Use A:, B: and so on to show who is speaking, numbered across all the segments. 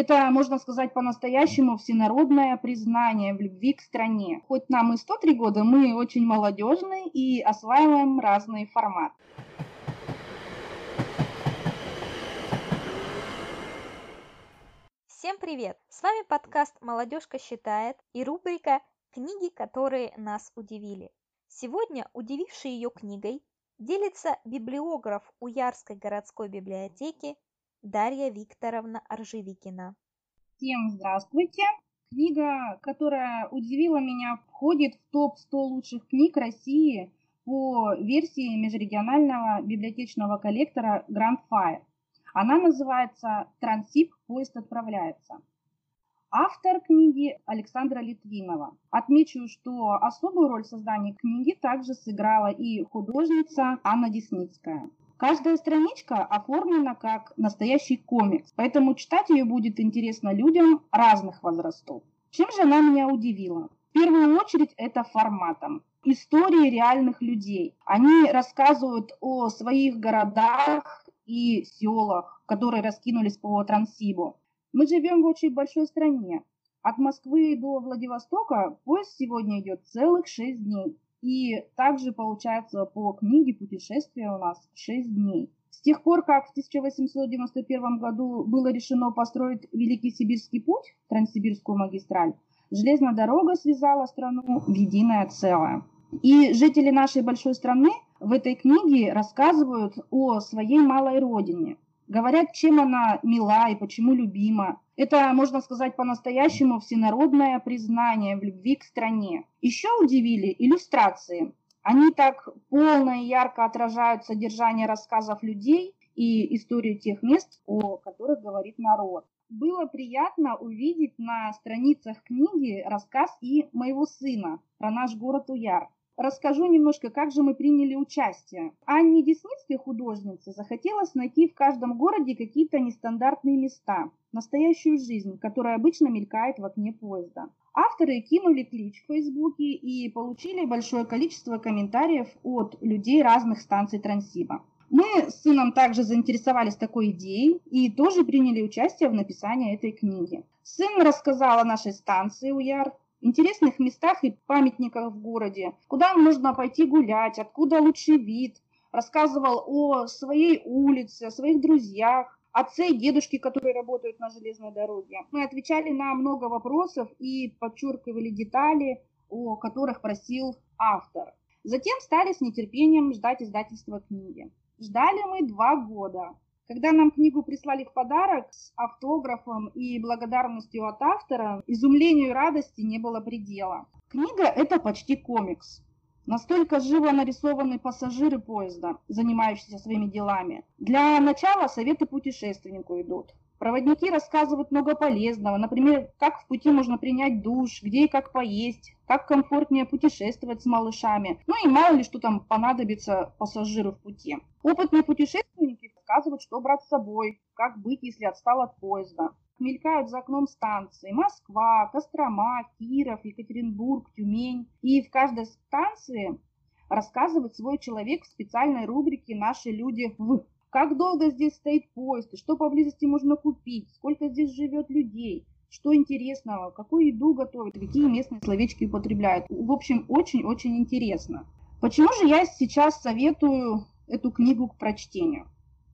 A: Это, можно сказать, по-настоящему всенародное признание в любви к стране. Хоть нам и 103 года, мы очень молодежные и осваиваем разные форматы.
B: Всем привет! С вами подкаст «Молодежка считает» и рубрика «Книги, которые нас удивили». Сегодня удививший ее книгой делится библиограф Уярской городской библиотеки Дарья Викторовна Аржевикина.
A: Всем здравствуйте! Книга, которая удивила меня, входит в топ-100 лучших книг России по версии межрегионального библиотечного коллектора Grand Fire. Она называется «Трансип. Поезд отправляется». Автор книги Александра Литвинова. Отмечу, что особую роль в создании книги также сыграла и художница Анна Десницкая. Каждая страничка оформлена как настоящий комикс, поэтому читать ее будет интересно людям разных возрастов. Чем же она меня удивила? В первую очередь это форматом. Истории реальных людей. Они рассказывают о своих городах и селах, которые раскинулись по Транссибу. Мы живем в очень большой стране. От Москвы до Владивостока поезд сегодня идет целых 6 дней. И также получается по книге путешествия у нас 6 дней. С тех пор, как в 1891 году было решено построить Великий Сибирский путь, Транссибирскую магистраль, железная дорога связала страну в единое целое. И жители нашей большой страны в этой книге рассказывают о своей малой родине, говорят, чем она мила и почему любима. Это, можно сказать, по-настоящему всенародное признание в любви к стране. Еще удивили иллюстрации. Они так полно и ярко отражают содержание рассказов людей и историю тех мест, о которых говорит народ. Было приятно увидеть на страницах книги рассказ и моего сына про наш город Уяр расскажу немножко, как же мы приняли участие. Анне Десницкой, художнице, захотелось найти в каждом городе какие-то нестандартные места, настоящую жизнь, которая обычно мелькает в окне поезда. Авторы кинули клич в Фейсбуке и получили большое количество комментариев от людей разных станций Транссиба. Мы с сыном также заинтересовались такой идеей и тоже приняли участие в написании этой книги. Сын рассказал о нашей станции УЯР, интересных местах и памятниках в городе, куда можно пойти гулять, откуда лучший вид. Рассказывал о своей улице, о своих друзьях, отце и дедушке, которые работают на железной дороге. Мы отвечали на много вопросов и подчеркивали детали, о которых просил автор. Затем стали с нетерпением ждать издательства книги. Ждали мы два года. Когда нам книгу прислали в подарок с автографом и благодарностью от автора, изумлению и радости не было предела. Книга – это почти комикс. Настолько живо нарисованы пассажиры поезда, занимающиеся своими делами. Для начала советы путешественнику идут. Проводники рассказывают много полезного, например, как в пути можно принять душ, где и как поесть, как комфортнее путешествовать с малышами, ну и мало ли что там понадобится пассажиру в пути. Опытные путешественники рассказывают, что брать с собой, как быть, если отстал от поезда. Мелькают за окном станции Москва, Кострома, Киров, Екатеринбург, Тюмень. И в каждой станции рассказывает свой человек в специальной рубрике «Наши люди в». Как долго здесь стоит поезд, что поблизости можно купить, сколько здесь живет людей, что интересного, какую еду готовят, какие местные словечки употребляют. В общем, очень-очень интересно. Почему же я сейчас советую эту книгу к прочтению?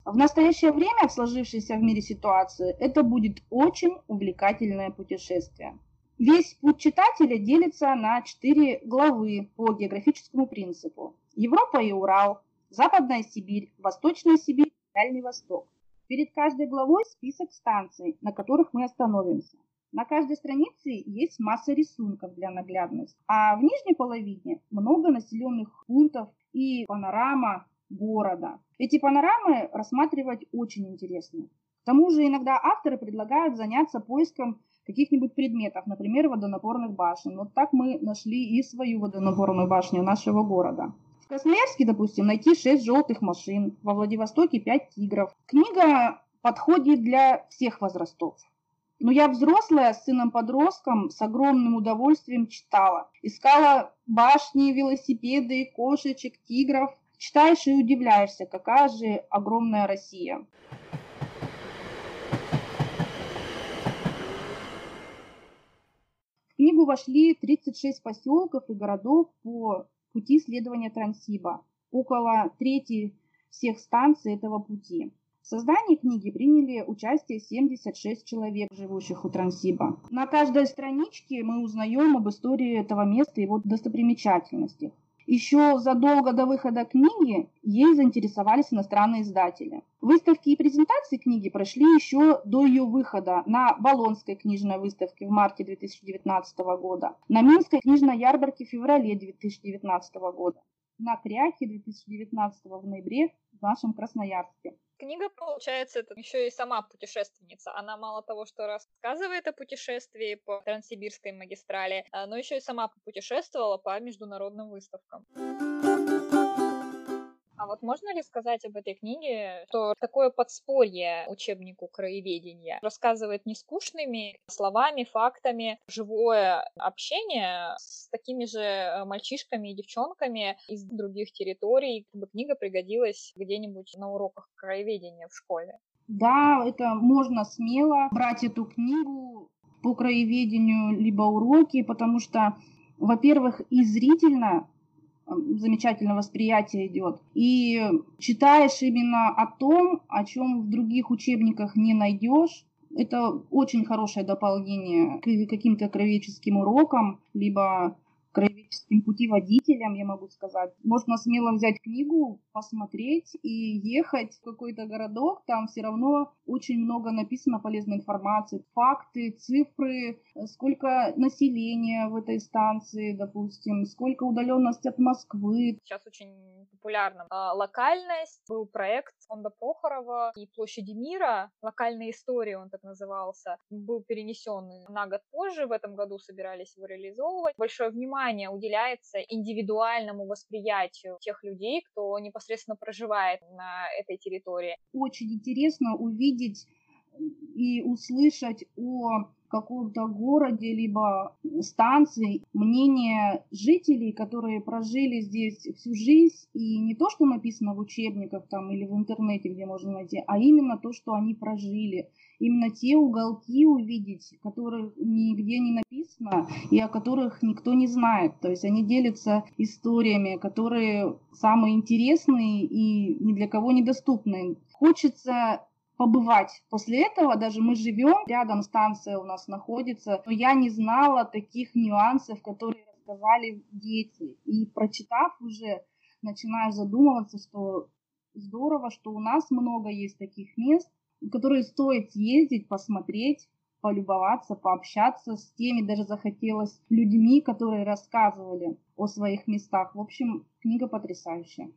A: В настоящее время в сложившейся в мире ситуации это будет очень увлекательное путешествие. Весь путь читателя делится на четыре главы по географическому принципу. Европа и Урал, Западная Сибирь, Восточная Сибирь, Дальний Восток. Перед каждой главой список станций, на которых мы остановимся. На каждой странице есть масса рисунков для наглядности, а в нижней половине много населенных пунктов и панорама города. Эти панорамы рассматривать очень интересно. К тому же иногда авторы предлагают заняться поиском каких-нибудь предметов, например, водонапорных башен. Вот так мы нашли и свою водонапорную башню нашего города. В Красноярске, допустим, найти 6 желтых машин, во Владивостоке 5 тигров. Книга подходит для всех возрастов. Но я взрослая с сыном-подростком с огромным удовольствием читала. Искала башни, велосипеды, кошечек, тигров – Читаешь и удивляешься, какая же огромная Россия. книгу вошли 36 поселков и городов по пути исследования Транссиба, около трети всех станций этого пути. В создании книги приняли участие 76 человек, живущих у Транссиба. На каждой страничке мы узнаем об истории этого места и его достопримечательностях. Еще задолго до выхода книги ей заинтересовались иностранные издатели. Выставки и презентации книги прошли еще до ее выхода на Болонской книжной выставке в марте 2019 года, на Минской книжной ярмарке в феврале 2019 года, на Кряке 2019 в ноябре в нашем Красноярске.
B: Книга, получается, это еще и сама путешественница. Она мало того, что рассказывает о путешествии по Транссибирской магистрали, а, но еще и сама путешествовала по международным выставкам. А вот можно ли сказать об этой книге, что такое подспорье учебнику краеведения рассказывает не скучными словами, фактами, живое общение с такими же мальчишками и девчонками из других территорий, чтобы книга пригодилась где-нибудь на уроках краеведения в школе?
A: Да, это можно смело брать эту книгу по краеведению, либо уроки, потому что, во-первых, и зрительно замечательное восприятие идет. И читаешь именно о том, о чем в других учебниках не найдешь. Это очень хорошее дополнение к каким-то кровеческим урокам, либо краеведческим путеводителем, я могу сказать. Можно смело взять книгу, посмотреть и ехать в какой-то городок. Там все равно очень много написано полезной информации. Факты, цифры, сколько населения в этой станции, допустим, сколько удаленность от Москвы.
B: Сейчас очень популярна а, локальность. Был проект фонда Прохорова и Площади мира. Локальная история он так назывался. Был перенесен на год позже. В этом году собирались его реализовывать. Большое внимание внимание уделяется индивидуальному восприятию тех людей, кто непосредственно проживает на этой территории.
A: Очень интересно увидеть и услышать о каком-то городе, либо станции, мнение жителей, которые прожили здесь всю жизнь, и не то, что написано в учебниках там или в интернете, где можно найти, а именно то, что они прожили. Именно те уголки увидеть, которых нигде не написано и о которых никто не знает. То есть они делятся историями, которые самые интересные и ни для кого недоступны. Хочется побывать. После этого даже мы живем, рядом станция у нас находится, но я не знала таких нюансов, которые рассказали дети. И прочитав уже, начинаю задумываться, что здорово, что у нас много есть таких мест, которые стоит съездить, посмотреть, полюбоваться, пообщаться с теми, даже захотелось людьми, которые рассказывали о своих местах. В общем, книга потрясающая.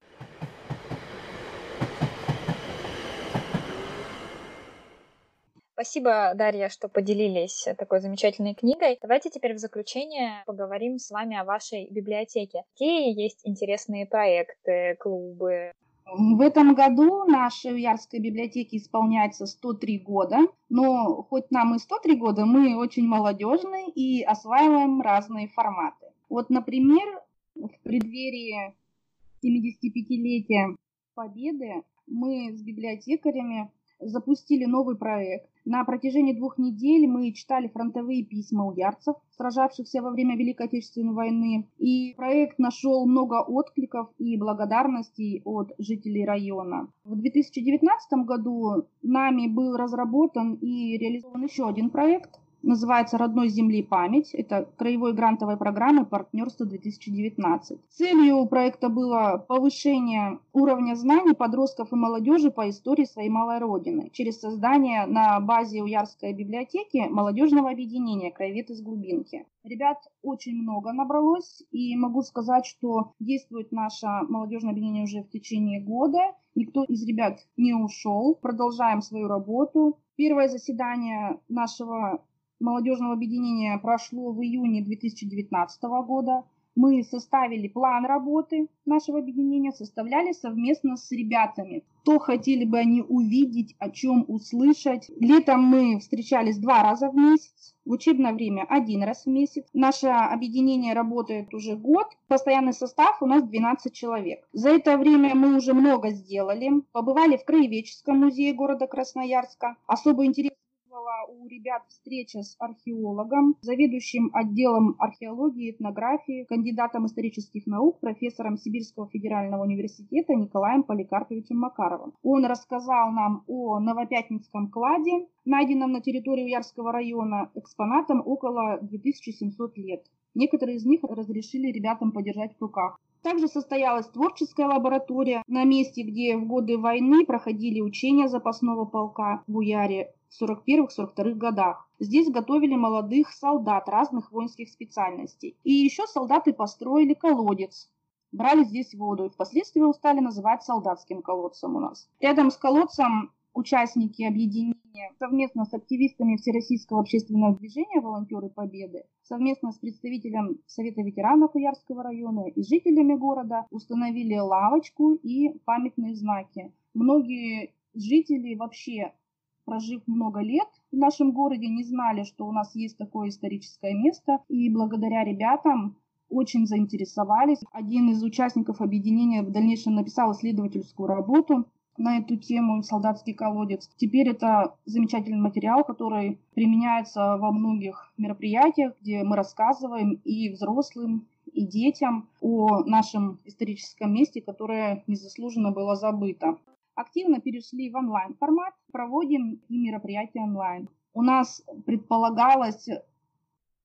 B: Спасибо, Дарья, что поделились такой замечательной книгой. Давайте теперь в заключение поговорим с вами о вашей библиотеке. Какие есть интересные проекты, клубы?
A: В этом году нашей Ярской библиотеке исполняется 103 года, но хоть нам и 103 года, мы очень молодежные и осваиваем разные форматы. Вот, например, в преддверии 75-летия Победы мы с библиотекарями запустили новый проект. На протяжении двух недель мы читали фронтовые письма у ярцев, сражавшихся во время Великой Отечественной войны. И проект нашел много откликов и благодарностей от жителей района. В 2019 году нами был разработан и реализован еще один проект – называется «Родной земли память». Это краевой грантовой программы партнерства 2019. Целью проекта было повышение уровня знаний подростков и молодежи по истории своей малой родины через создание на базе Уярской библиотеки молодежного объединения «Краевед из глубинки». Ребят очень много набралось, и могу сказать, что действует наше молодежное объединение уже в течение года. Никто из ребят не ушел. Продолжаем свою работу. Первое заседание нашего молодежного объединения прошло в июне 2019 года. Мы составили план работы нашего объединения, составляли совместно с ребятами. То хотели бы они увидеть, о чем услышать. Летом мы встречались два раза в месяц, в учебное время один раз в месяц. Наше объединение работает уже год. Постоянный состав у нас 12 человек. За это время мы уже много сделали. Побывали в Краеведческом музее города Красноярска. Особый интерес у ребят встреча с археологом, заведующим отделом археологии и этнографии, кандидатом исторических наук, профессором Сибирского федерального университета Николаем Поликарповичем Макаровым. Он рассказал нам о Новопятницком кладе, найденном на территории Уярского района экспонатом около 2700 лет. Некоторые из них разрешили ребятам подержать в руках. Также состоялась творческая лаборатория на месте, где в годы войны проходили учения запасного полка в Уяре в 41-42 годах. Здесь готовили молодых солдат разных воинских специальностей. И еще солдаты построили колодец. Брали здесь воду и впоследствии его стали называть солдатским колодцем у нас. Рядом с колодцем участники объединения совместно с активистами Всероссийского общественного движения «Волонтеры Победы», совместно с представителем Совета ветеранов Уярского района и жителями города установили лавочку и памятные знаки. Многие жители вообще прожив много лет в нашем городе, не знали, что у нас есть такое историческое место. И благодаря ребятам очень заинтересовались. Один из участников объединения в дальнейшем написал исследовательскую работу на эту тему «Солдатский колодец». Теперь это замечательный материал, который применяется во многих мероприятиях, где мы рассказываем и взрослым, и детям о нашем историческом месте, которое незаслуженно было забыто. Активно перешли в онлайн-формат, проводим и мероприятия онлайн. У нас предполагалось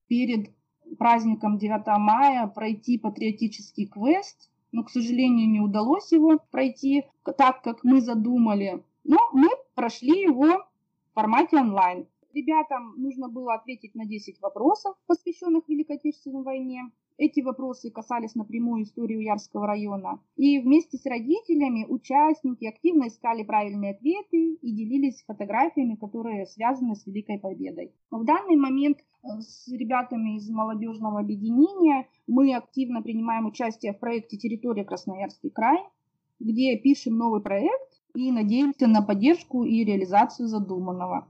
A: перед праздником 9 мая пройти патриотический квест – но, к сожалению, не удалось его пройти так, как мы задумали. Но мы прошли его в формате онлайн. Ребятам нужно было ответить на 10 вопросов, посвященных Великой Отечественной войне. Эти вопросы касались напрямую истории Уярского района. И вместе с родителями участники активно искали правильные ответы и делились фотографиями, которые связаны с Великой Победой. В данный момент э, с ребятами из молодежного объединения мы активно принимаем участие в проекте «Территория Красноярский край», где пишем новый проект и надеемся на поддержку и реализацию задуманного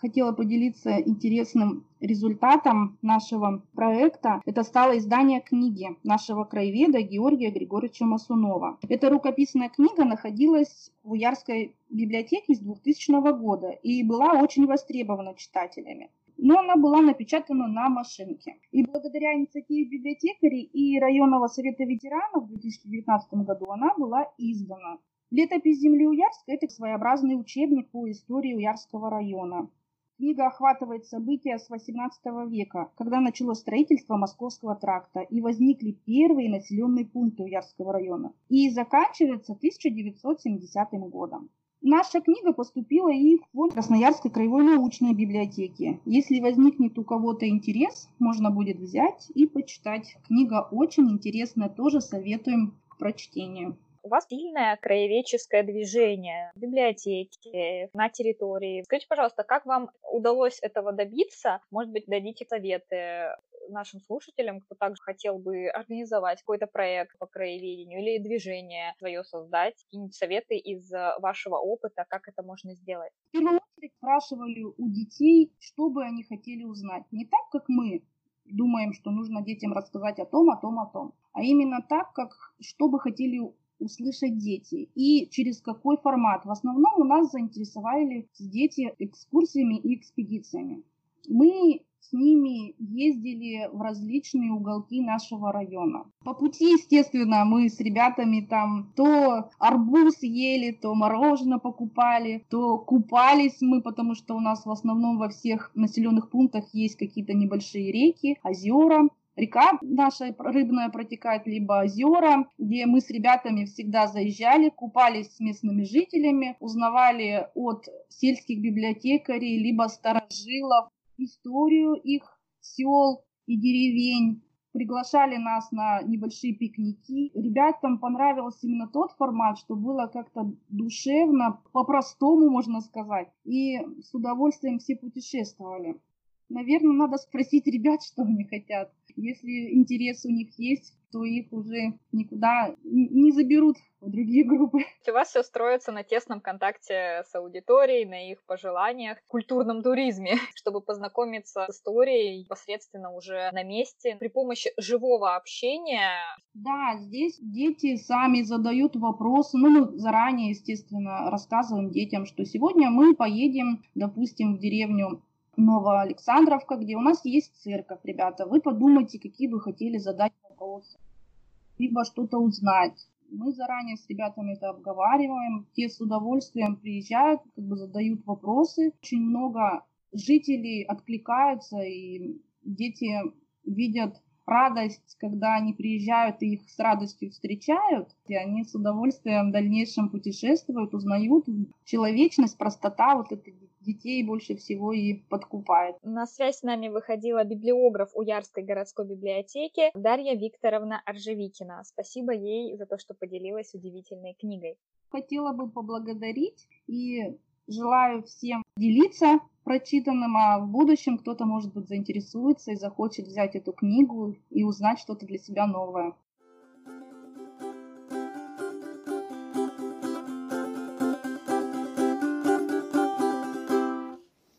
A: хотела поделиться интересным результатом нашего проекта. Это стало издание книги нашего краеведа Георгия Григорьевича Масунова. Эта рукописная книга находилась в Уярской библиотеке с 2000 года и была очень востребована читателями но она была напечатана на машинке. И благодаря инициативе библиотекарей и районного совета ветеранов в 2019 году она была издана. Летопись земли Уярска – это своеобразный учебник по истории Уярского района. Книга охватывает события с XVIII века, когда началось строительство Московского тракта и возникли первые населенные пункты Уярского района, и заканчивается 1970 годом. Наша книга поступила и в фонд Красноярской краевой научной библиотеки. Если возникнет у кого-то интерес, можно будет взять и почитать. Книга очень интересная, тоже советуем к прочтению.
B: У вас сильное краеведческое движение в библиотеке, на территории. Скажите, пожалуйста, как вам удалось этого добиться? Может быть, дадите советы нашим слушателям, кто также хотел бы организовать какой-то проект по краеведению или движение свое создать, какие-нибудь советы из вашего опыта, как это можно сделать?
A: В первую очередь спрашивали у детей, что бы они хотели узнать. Не так, как мы думаем, что нужно детям рассказать о том, о том, о том, а именно так, как что бы хотели услышать дети и через какой формат. В основном у нас заинтересовали дети экскурсиями и экспедициями. Мы с ними ездили в различные уголки нашего района. По пути, естественно, мы с ребятами там то арбуз ели, то мороженое покупали, то купались мы, потому что у нас в основном во всех населенных пунктах есть какие-то небольшие реки, озера река наша рыбная протекает, либо озера, где мы с ребятами всегда заезжали, купались с местными жителями, узнавали от сельских библиотекарей, либо старожилов историю их сел и деревень, приглашали нас на небольшие пикники. Ребятам понравился именно тот формат, что было как-то душевно, по-простому, можно сказать. И с удовольствием все путешествовали. Наверное, надо спросить ребят, что они хотят. Если интерес у них есть, то их уже никуда не заберут в другие группы.
B: У вас все строится на тесном контакте с аудиторией, на их пожеланиях, культурном туризме, чтобы познакомиться с историей непосредственно уже на месте при помощи живого общения.
A: Да, здесь дети сами задают вопросы. Ну, мы заранее, естественно, рассказываем детям, что сегодня мы поедем, допустим, в деревню Новоалександровка, где у нас есть церковь, ребята. Вы подумайте, какие вы хотели задать вопросы, либо что-то узнать. Мы заранее с ребятами это обговариваем. Те с удовольствием приезжают, как бы задают вопросы. Очень много жителей откликаются, и дети видят радость, когда они приезжают и их с радостью встречают, и они с удовольствием в дальнейшем путешествуют, узнают человечность, простота вот этой детей больше всего и подкупает.
B: На связь с нами выходила библиограф Уярской городской библиотеки Дарья Викторовна Аржевикина. Спасибо ей за то, что поделилась удивительной книгой.
A: Хотела бы поблагодарить и желаю всем делиться прочитанным, а в будущем кто-то, может быть, заинтересуется и захочет взять эту книгу и узнать что-то для себя новое.